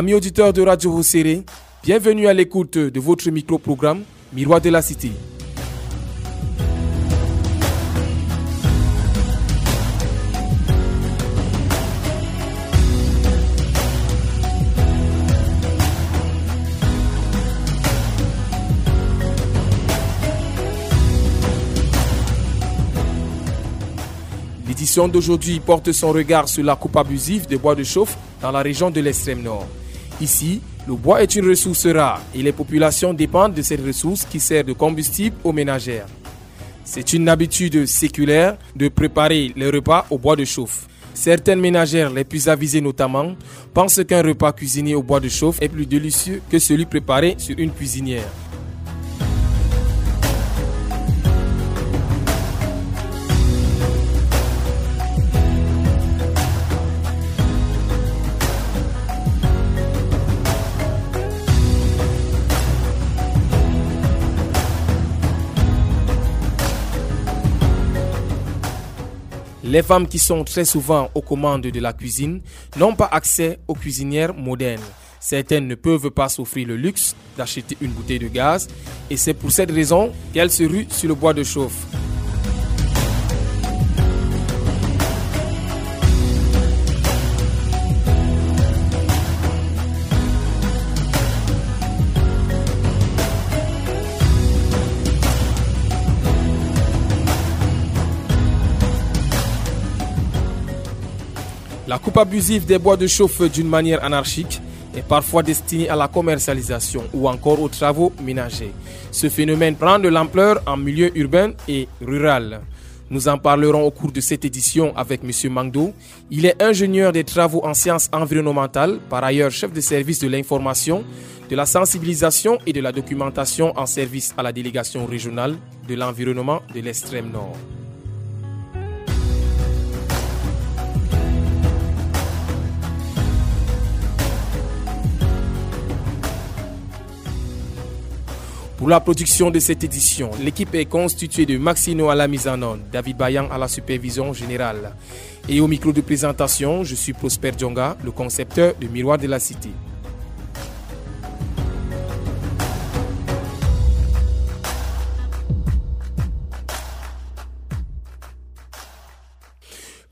Amis auditeurs de Radio Rosséré, bienvenue à l'écoute de votre micro-programme Miroir de la Cité. L'édition d'aujourd'hui porte son regard sur la coupe abusive des bois de chauffe dans la région de l'extrême nord. Ici, le bois est une ressource rare et les populations dépendent de cette ressource qui sert de combustible aux ménagères. C'est une habitude séculaire de préparer les repas au bois de chauffe. Certaines ménagères, les plus avisées notamment, pensent qu'un repas cuisiné au bois de chauffe est plus délicieux que celui préparé sur une cuisinière. Les femmes qui sont très souvent aux commandes de la cuisine n'ont pas accès aux cuisinières modernes. Certaines ne peuvent pas s'offrir le luxe d'acheter une bouteille de gaz et c'est pour cette raison qu'elles se ruent sur le bois de chauffe. La coupe abusive des bois de chauffe d'une manière anarchique est parfois destinée à la commercialisation ou encore aux travaux ménagers. Ce phénomène prend de l'ampleur en milieu urbain et rural. Nous en parlerons au cours de cette édition avec M. Mangdo. Il est ingénieur des travaux en sciences environnementales, par ailleurs chef de service de l'information, de la sensibilisation et de la documentation en service à la délégation régionale de l'environnement de l'extrême nord. Pour la production de cette édition, l'équipe est constituée de Maxino à la mise en onde, David Bayan à la supervision générale. Et au micro de présentation, je suis Prosper Djonga, le concepteur de Miroir de la Cité.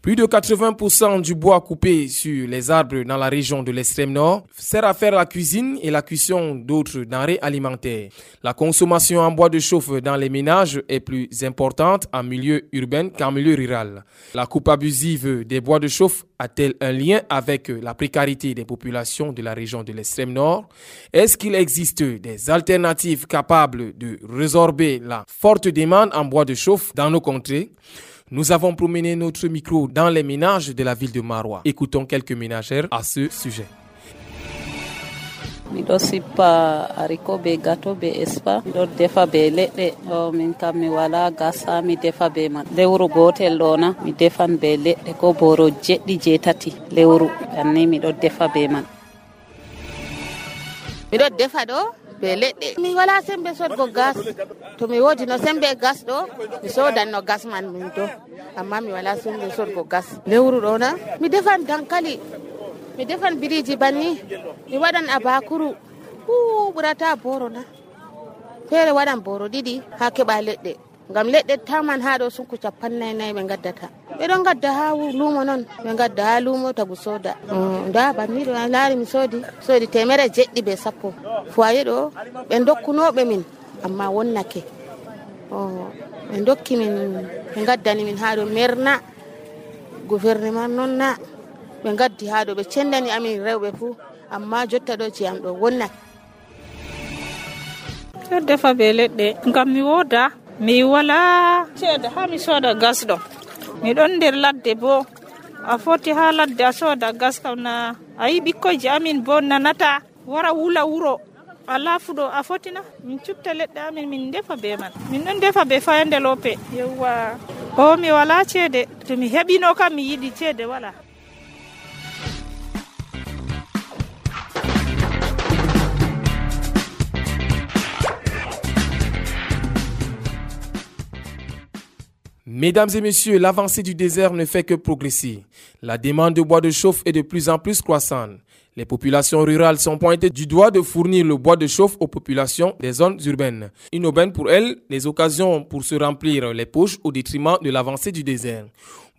Plus de 80% du bois coupé sur les arbres dans la région de l'extrême nord sert à faire la cuisine et la cuisson d'autres denrées alimentaires. La consommation en bois de chauffe dans les ménages est plus importante en milieu urbain qu'en milieu rural. La coupe abusive des bois de chauffe a-t-elle un lien avec la précarité des populations de la région de l'extrême nord? Est-ce qu'il existe des alternatives capables de résorber la forte demande en bois de chauffe dans nos contrées? Nous avons promené notre micro dans les ménages de la ville de Marois. Écoutons quelques ménagères à ce sujet. miɗo sippa ariko be gato be espa. Miɗo defa be leɗɗe. Ɗo min kam mi wala gasa mi defa be man. Lewru gotel ɗo na mi defan be leɗɗe ko boro jeɗɗi jeetati lewru anni miɗo defa be man. Miɗo defa ɗo be leɗɗe. Min wala sembe sodgo gas. To mi wodi no sembe gas ɗo mi sodan no gas man min do amma mi wala sembe sodgo gas. Lewru ɗo na mi defan dankali. Mi defan biriji banni. Mi waɗan abakuru. Ɓurata boro na. Feere waɗan boro ɗiɗi ha keɓa leɗɗe. ngam leɗɗe taman ha ɗo sunku capannay nayi ɓe gaddata ɓeɗon gadda ha lumo noon ɓe gadda ha lumo tagu soda. Mm, nda banniɗo laari mi soodi soodi temere jeɗɗi be sappo. Foye ɗo ɓe dokkunoɓe min amma wonnake. Oh, ɓe dokki min ɓe gaddani min ha ɗo merna. Gouvernement noon na ɓe gaddi ha ɗo ɓe cendani amin rewɓe fuu amma jotta ɗo jeyam ɗo wonnake. Ɗo defa be leɗɗe. Ngam mi woda mi wala ceede ha mi sooda gas ɗo. Miɗon nder ladde bo. A foti ha ladde a sooda gas kam na a yi ɓikkoyji amin bo nanata wara wula wuro. Ala fuɗo a fotina min cubta leɗɗe amin min defa be man. Min ɗon defa be fayande lope yewwa o mi wala ceede. To mi heɓino kam mi yiɗi ceede wala. Mesdames et messieurs, l'avancée du désert ne fait que progresser. La demande de bois de chauffe est de plus en plus croissante. Les populations rurales sont pointées du doigt de fournir le bois de chauffe aux populations des zones urbaines. Une aubaine pour elles, les occasions pour se remplir les poches au détriment de l'avancée du désert.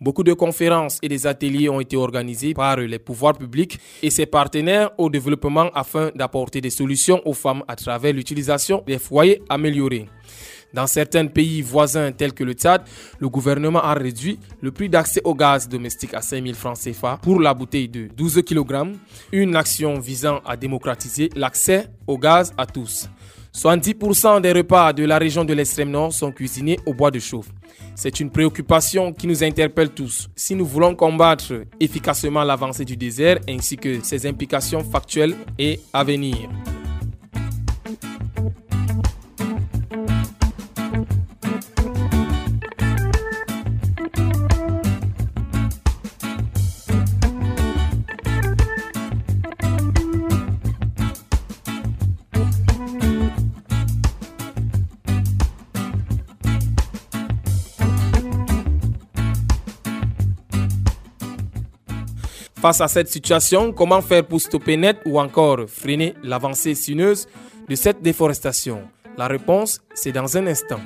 Beaucoup de conférences et des ateliers ont été organisés par les pouvoirs publics et ses partenaires au développement afin d'apporter des solutions aux femmes à travers l'utilisation des foyers améliorés. Dans certains pays voisins tels que le Tchad, le gouvernement a réduit le prix d'accès au gaz domestique à 5 000 francs CFA pour la bouteille de 12 kg, une action visant à démocratiser l'accès au gaz à tous. 70% des repas de la région de l'extrême nord sont cuisinés au bois de chauffe. C'est une préoccupation qui nous interpelle tous. Si nous voulons combattre efficacement l'avancée du désert ainsi que ses implications factuelles et à venir. Face à cette situation, comment faire pour stopper net ou encore freiner l'avancée sinueuse de cette déforestation? La réponse, c'est dans un instant.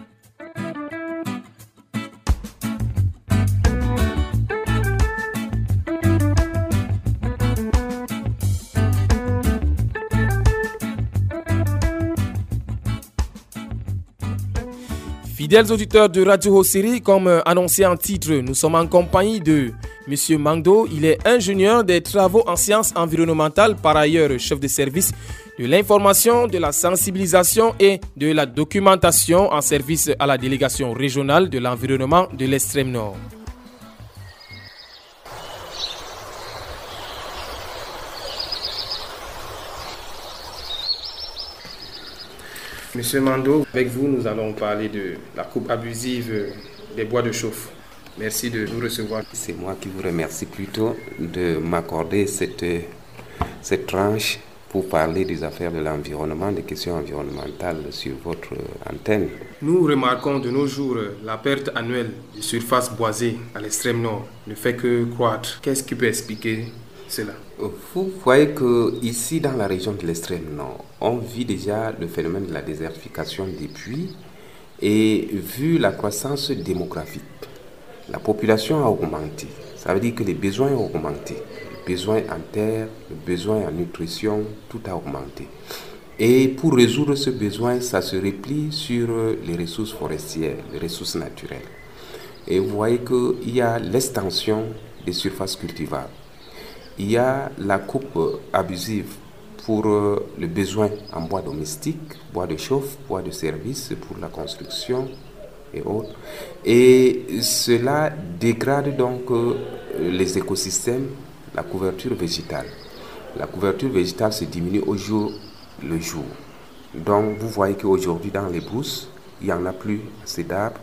Fidèles auditeurs de Radio Hossiri, comme annoncé en titre, nous sommes en compagnie de Monsieur Mangdo, il est ingénieur des travaux en sciences environnementales, par ailleurs chef de service de l'information, de la sensibilisation et de la documentation en service à la délégation régionale de l'environnement de l'extrême nord. Monsieur Mando, avec vous, nous allons parler de la coupe abusive des bois de chauffe. Merci de nous recevoir. C'est moi qui vous remercie plutôt de m'accorder cette, cette tranche pour parler des affaires de l'environnement, des questions environnementales sur votre antenne. Nous remarquons de nos jours la perte annuelle de surface boisée à l'extrême nord ne fait que croître. Qu'est-ce qui peut expliquer cela? Vous voyez que ici dans la région de l'extrême nord, on vit déjà le phénomène de la désertification des puits et vu la croissance démographique la population a augmenté. Ça veut dire que les besoins ont augmenté. Les besoins en terre, les besoins en nutrition, tout a augmenté. Et pour résoudre ce besoin, ça se replie sur les ressources forestières, les ressources naturelles. Et vous voyez qu'il y a l'extension des surfaces cultivables. Il y a la coupe abusive pour le besoin en bois domestique, bois de chauffe, bois de service pour la construction, et cela dégrade donc euh, les écosystèmes, la couverture végétale. La couverture végétale se diminue au jour le jour. Donc vous voyez qu'aujourd'hui dans les brousses, il n'y en a plus assez d'arbres.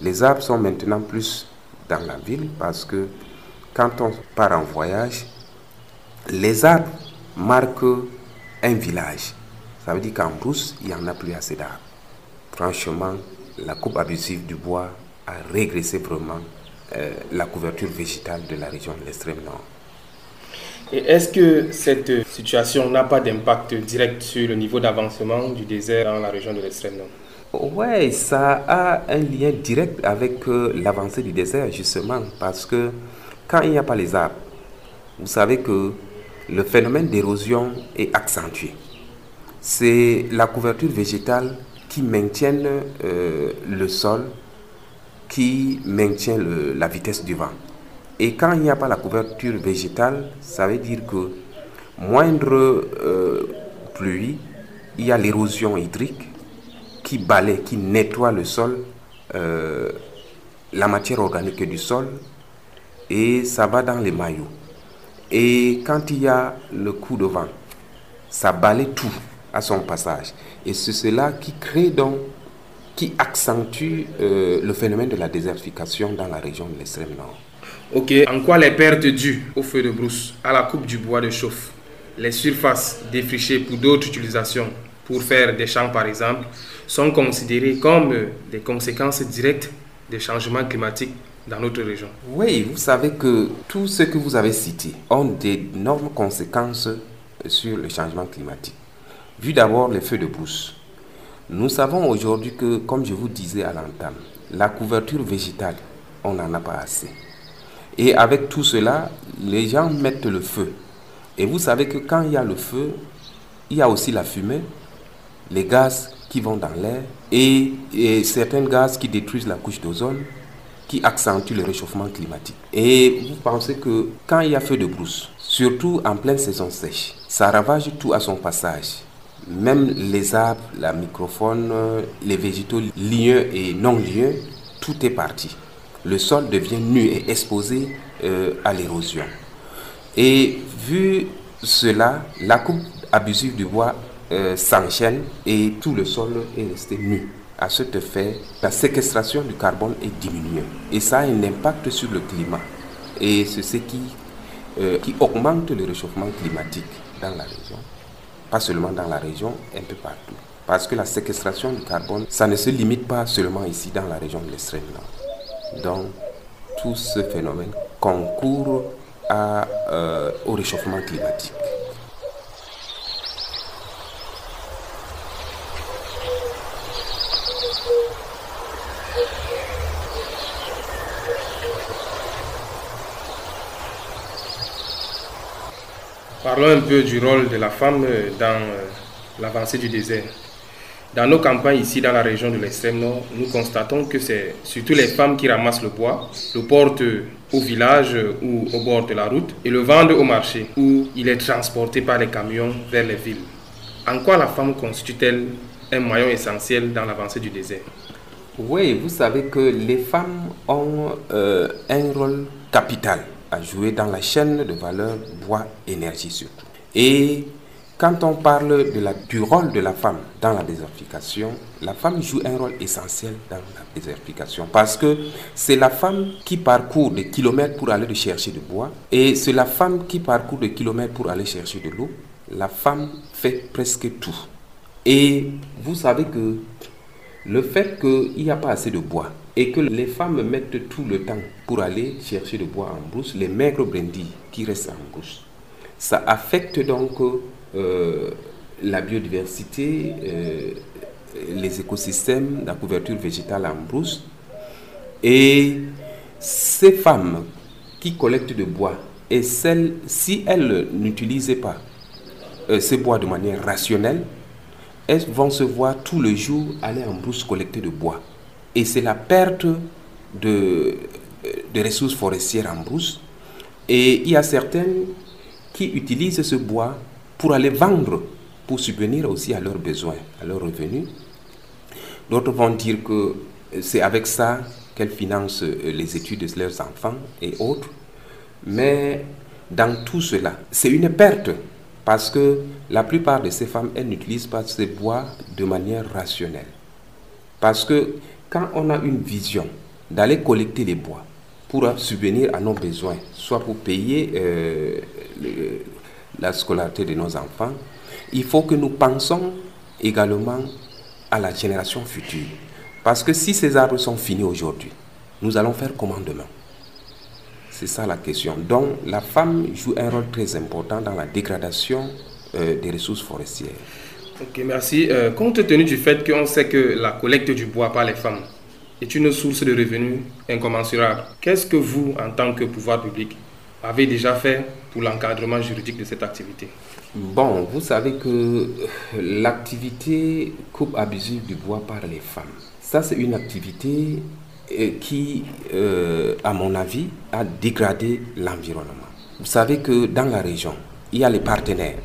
Les arbres sont maintenant plus dans la ville parce que quand on part en voyage, les arbres marquent un village. Ça veut dire qu'en brousse, il n'y en a plus assez d'arbres. Franchement, la coupe abusive du bois a régressé vraiment euh, la couverture végétale de la région de l'extrême nord. Et est-ce que cette situation n'a pas d'impact direct sur le niveau d'avancement du désert dans la région de l'extrême nord? Oui, ça a un lien direct avec euh, l'avancée du désert, justement, parce que quand il n'y a pas les arbres, vous savez que le phénomène d'érosion est accentué. C'est la couverture végétale qui maintiennent euh, le sol, qui maintient la vitesse du vent. Et quand il n'y a pas la couverture végétale, ça veut dire que moindre euh, pluie, il y a l'érosion hydrique qui balaie, qui nettoie le sol, euh, la matière organique du sol, et ça va dans les maillots. Et quand il y a le coup de vent, ça balaie tout à son passage. Et c'est cela qui crée donc, qui accentue euh, le phénomène de la désertification dans la région de l'extrême nord. Ok, en quoi les pertes dues au feu de brousse, à la coupe du bois de chauffe, les surfaces défrichées pour d'autres utilisations, pour faire des champs par exemple, sont considérées comme des conséquences directes des changements climatiques dans notre région? Oui, vous savez que tout ce que vous avez cité ont d'énormes conséquences sur le changement climatique. Vu d'abord les feux de brousse, nous savons aujourd'hui que, comme je vous disais à l'entame, la couverture végétale, on n'en a pas assez. Et avec tout cela, les gens mettent le feu. Et vous savez que quand il y a le feu, il y a aussi la fumée, les gaz qui vont dans l'air et, certains gaz qui détruisent la couche d'ozone, qui accentuent le réchauffement climatique. Et vous pensez que quand il y a feu de brousse, surtout en pleine saison sèche, ça ravage tout à son passage. Même les arbres, la microfaune, les végétaux lieux et non lieux, tout est parti. Le sol devient nu et exposé euh, à l'érosion. Et vu cela, la coupe abusive du bois euh, s'enchaîne et tout le sol est resté nu. À ce fait, la séquestration du carbone est diminuée et ça a un impact sur le climat. Et c'est ce qui, euh, qui augmente le réchauffement climatique dans la région. Pas seulement dans la région, un peu partout. Parce que la séquestration du carbone, ça ne se limite pas seulement ici dans la région de l'extrême nord. Donc, tout ce phénomène concourt euh, au réchauffement climatique. Parlons un peu du rôle de la femme dans euh, l'avancée du désert. Dans nos campagnes ici dans la région de l'extrême nord, nous constatons que c'est surtout les femmes qui ramassent le bois, le portent au village ou au bord de la route et le vendent au marché où il est transporté par les camions vers les villes. En quoi la femme constitue-t-elle un maillon essentiel dans l'avancée du désert? Oui, vous savez que les femmes ont euh, un rôle capital à jouer dans la chaîne de valeur bois-énergie surtout. Et quand on parle de la, du rôle de la femme dans la désertification, la femme joue un rôle essentiel dans la désertification parce que c'est la femme qui parcourt des kilomètres pour aller chercher du bois et c'est la femme qui parcourt des kilomètres pour aller chercher de l'eau. La femme fait presque tout. Et vous savez que le fait qu'il n'y a pas assez de bois et que les femmes mettent tout le temps pour aller chercher le bois en brousse, les maigres brindilles qui restent en brousse, ça affecte donc euh, la biodiversité, euh, les écosystèmes, la couverture végétale en brousse. Et ces femmes qui collectent du bois, et celles, si elles n'utilisaient pas euh, ces bois de manière rationnelle, elles vont se voir tout le jour aller en brousse collecter du bois. Et c'est la perte de, ressources forestières en brousse. Et il y a certaines qui utilisent ce bois pour aller vendre, pour subvenir aussi à leurs besoins, à leurs revenus. D'autres vont dire que c'est avec ça qu'elles financent euh, les études de leurs enfants et autres. Mais dans tout cela, c'est une perte parce que la plupart de ces femmes, elles n'utilisent pas ces bois de manière rationnelle. Parce que quand on a une vision d'aller collecter les bois pour subvenir à nos besoins, soit pour payer euh, la scolarité de nos enfants, il faut que nous pensons également à la génération future. Parce que si ces arbres sont finis aujourd'hui, nous allons faire comment demain? C'est ça la question. Donc la femme joue un rôle très important dans la dégradation euh, des ressources forestières. Ok, merci. Euh, compte tenu du fait qu'on sait que la collecte du bois par les femmes est une source de revenus incommensurable, qu'est-ce que vous, en tant que pouvoir public, avez déjà fait pour l'encadrement juridique de cette activité? Bon, vous savez que l'activité coupe abusive du bois par les femmes, ça c'est une activité euh, qui, euh, à mon avis, a dégradé l'environnement. Vous savez que dans la région, il y a les partenaires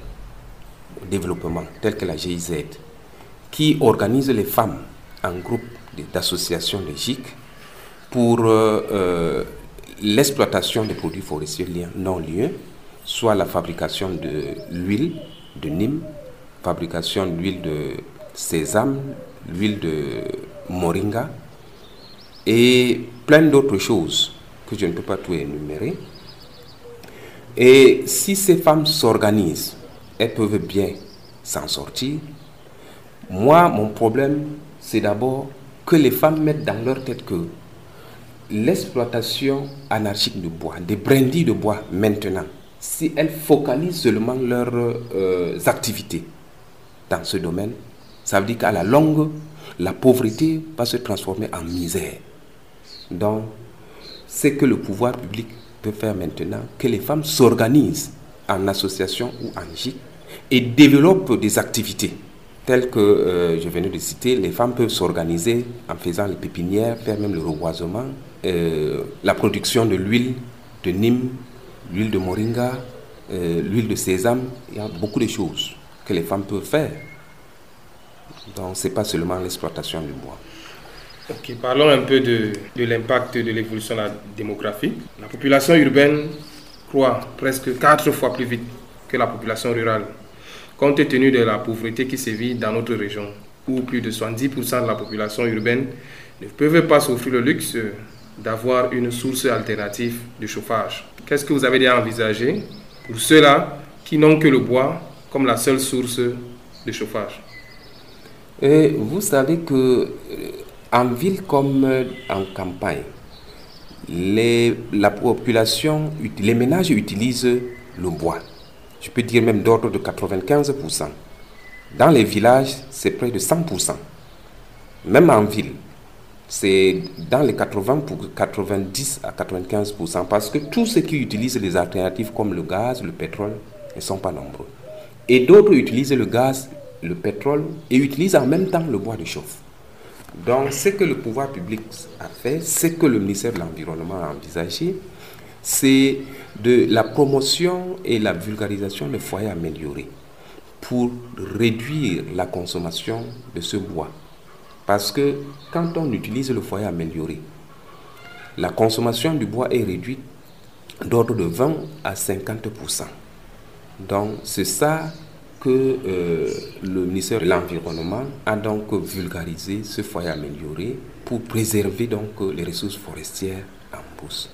développement, tels que la GIZ, qui organisent les femmes en groupe d'associations GIC pour euh, l'exploitation des produits forestiers non lieux, soit la fabrication de l'huile de Nîmes, fabrication de l'huile de sésame, l'huile de moringa et plein d'autres choses que je ne peux pas tout énumérer. Et si ces femmes s'organisent, elles peuvent bien s'en sortir. Moi, mon problème, c'est d'abord que les femmes mettent dans leur tête que l'exploitation anarchique du bois, des brindilles de bois maintenant, si elles focalisent seulement leurs euh, activités dans ce domaine, ça veut dire qu'à la longue, la pauvreté va se transformer en misère. Donc, ce que le pouvoir public peut faire maintenant, que les femmes s'organisent en association ou en GIC et développent des activités telles que euh, je venais de citer, les femmes peuvent s'organiser en faisant les pépinières, faire même le reboisement, euh, la production de l'huile de Nîmes, l'huile de moringa, euh, l'huile de sésame. Il y a beaucoup de choses que les femmes peuvent faire. Donc, ce n'est pas seulement l'exploitation du bois. Ok, parlons un peu de, l'impact de l'évolution de la. La population urbaine croît presque quatre fois plus vite que la population rurale, compte tenu de la pauvreté qui sévit dans notre région, où plus de 70% de la population urbaine ne peuvent pas s'offrir le luxe d'avoir une source alternative de chauffage. Qu'est-ce que vous avez déjà envisagé pour ceux-là qui n'ont que le bois comme la seule source de chauffage? Et Vous savez que euh, en ville comme en campagne, les, la population, les ménages utilisent le bois. Je peux dire même d'ordre de 95%. Dans les villages, c'est près de 100%. Même en ville, c'est dans les 80 pour 90 à 95% parce que tous ceux qui utilisent les alternatives comme le gaz, le pétrole, ne sont pas nombreux. Et d'autres utilisent le gaz, le pétrole et utilisent en même temps le bois de chauffe. Donc, ce que le pouvoir public a fait, ce que le ministère de l'Environnement a envisagé, c'est de la promotion et la vulgarisation des foyers améliorés pour réduire la consommation de ce bois. Parce que quand on utilise le foyer amélioré, la consommation du bois est réduite d'ordre de 20 à 50%. Donc c'est ça que euh, le ministère de l'Environnement a donc vulgarisé ce foyer amélioré pour préserver donc les ressources forestières en bourse.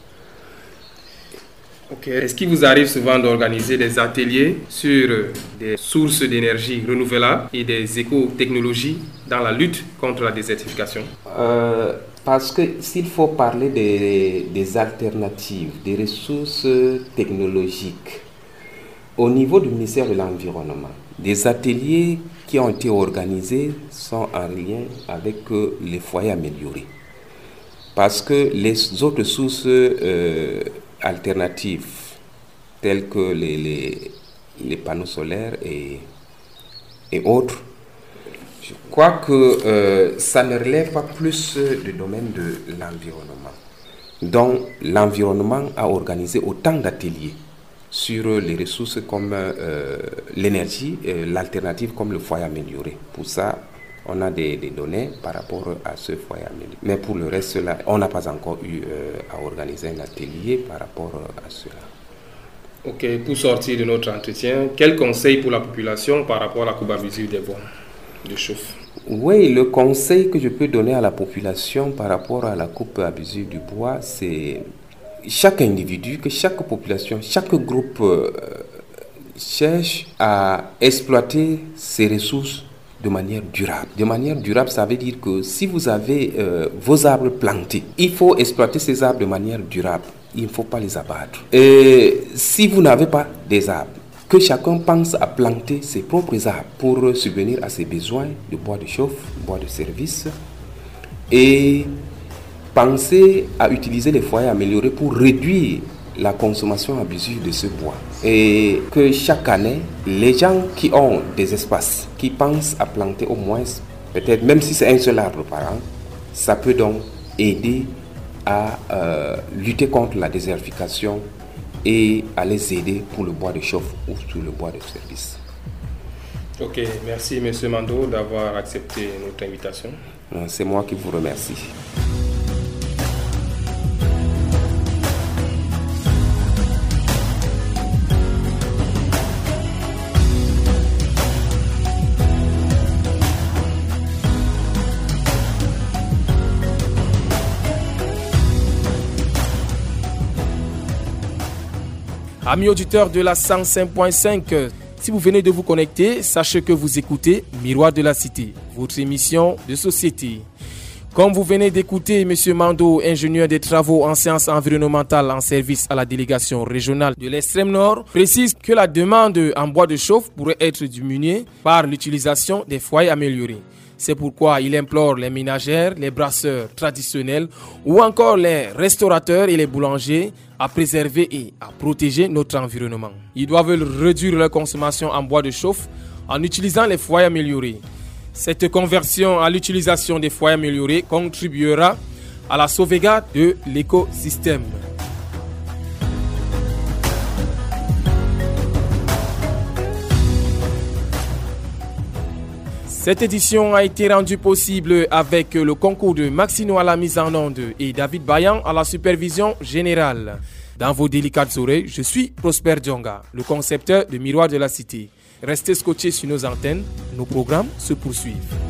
Est-ce qu'il vous arrive souvent d'organiser des ateliers sur des sources d'énergie renouvelables et des éco-technologies dans la lutte contre la désertification? Euh, Parce que s'il faut parler des, alternatives, des ressources technologiques, au niveau du ministère de l'Environnement, des ateliers qui ont été organisés sont en lien avec euh, les foyers améliorés. Parce que les autres sources euh, alternatives telles que les, les, panneaux solaires et, et, autres, je crois que euh, ça ne relève pas plus du domaine de l'environnement. Donc l'environnement a organisé autant d'ateliers sur les ressources comme euh, l'énergie, l'alternative comme le foyer amélioré. Pour ça, on a des, des, données par rapport à ce foyer amélioré. Mais pour le reste, là, on n'a pas encore eu euh, à organiser un atelier par rapport à cela. Ok, pour sortir de notre entretien, quel conseil pour la population par rapport à la coupe abusive des bois de chauffe Oui, le conseil que je peux donner à la population par rapport à la coupe abusive du bois, c'est chaque individu, que chaque population, chaque groupe euh, cherche à exploiter ses ressources de manière durable. De manière durable, ça veut dire que si vous avez euh, vos arbres plantés, il faut exploiter ces arbres de manière durable. Il ne faut pas les abattre. Et si vous n'avez pas des arbres, que chacun pense à planter ses propres arbres pour subvenir à ses besoins de bois de chauffe, bois de service. Et pensez à utiliser les foyers améliorés pour réduire la consommation abusive de ce bois. Et que chaque année, les gens qui ont des espaces, qui pensent à planter au moins, peut-être même si c'est un seul arbre par an, ça peut donc aider à euh, lutter contre la désertification et à les aider pour le bois de chauffe ou pour le bois de service. Ok, merci M. Mando d'avoir accepté notre invitation. C'est moi qui vous remercie. Amis auditeurs de la 105.5, si vous venez de vous connecter, sachez que vous écoutez Miroir de la Cité, votre émission de société. Comme vous venez d'écouter M. Mando, ingénieur des travaux en sciences environnementales en service à la délégation régionale de l'extrême nord, précise que la demande en bois de chauffe pourrait être diminuée par l'utilisation des foyers améliorés. C'est pourquoi il implore les ménagères, les brasseurs traditionnels ou encore les restaurateurs et les boulangers à préserver et à protéger notre environnement. Ils doivent réduire leur consommation en bois de chauffe en utilisant les foyers améliorés. Cette conversion à l'utilisation des foyers améliorés contribuera à la sauvegarde de l'écosystème. Cette édition a été rendue possible avec le concours de Maxino à la mise en onde et David Bayan à la supervision générale. Dans vos délicates oreilles, je suis Prosper Djonga, le concepteur de Miroir de la Cité. Restez scotchés sur nos antennes, nos programmes se poursuivent.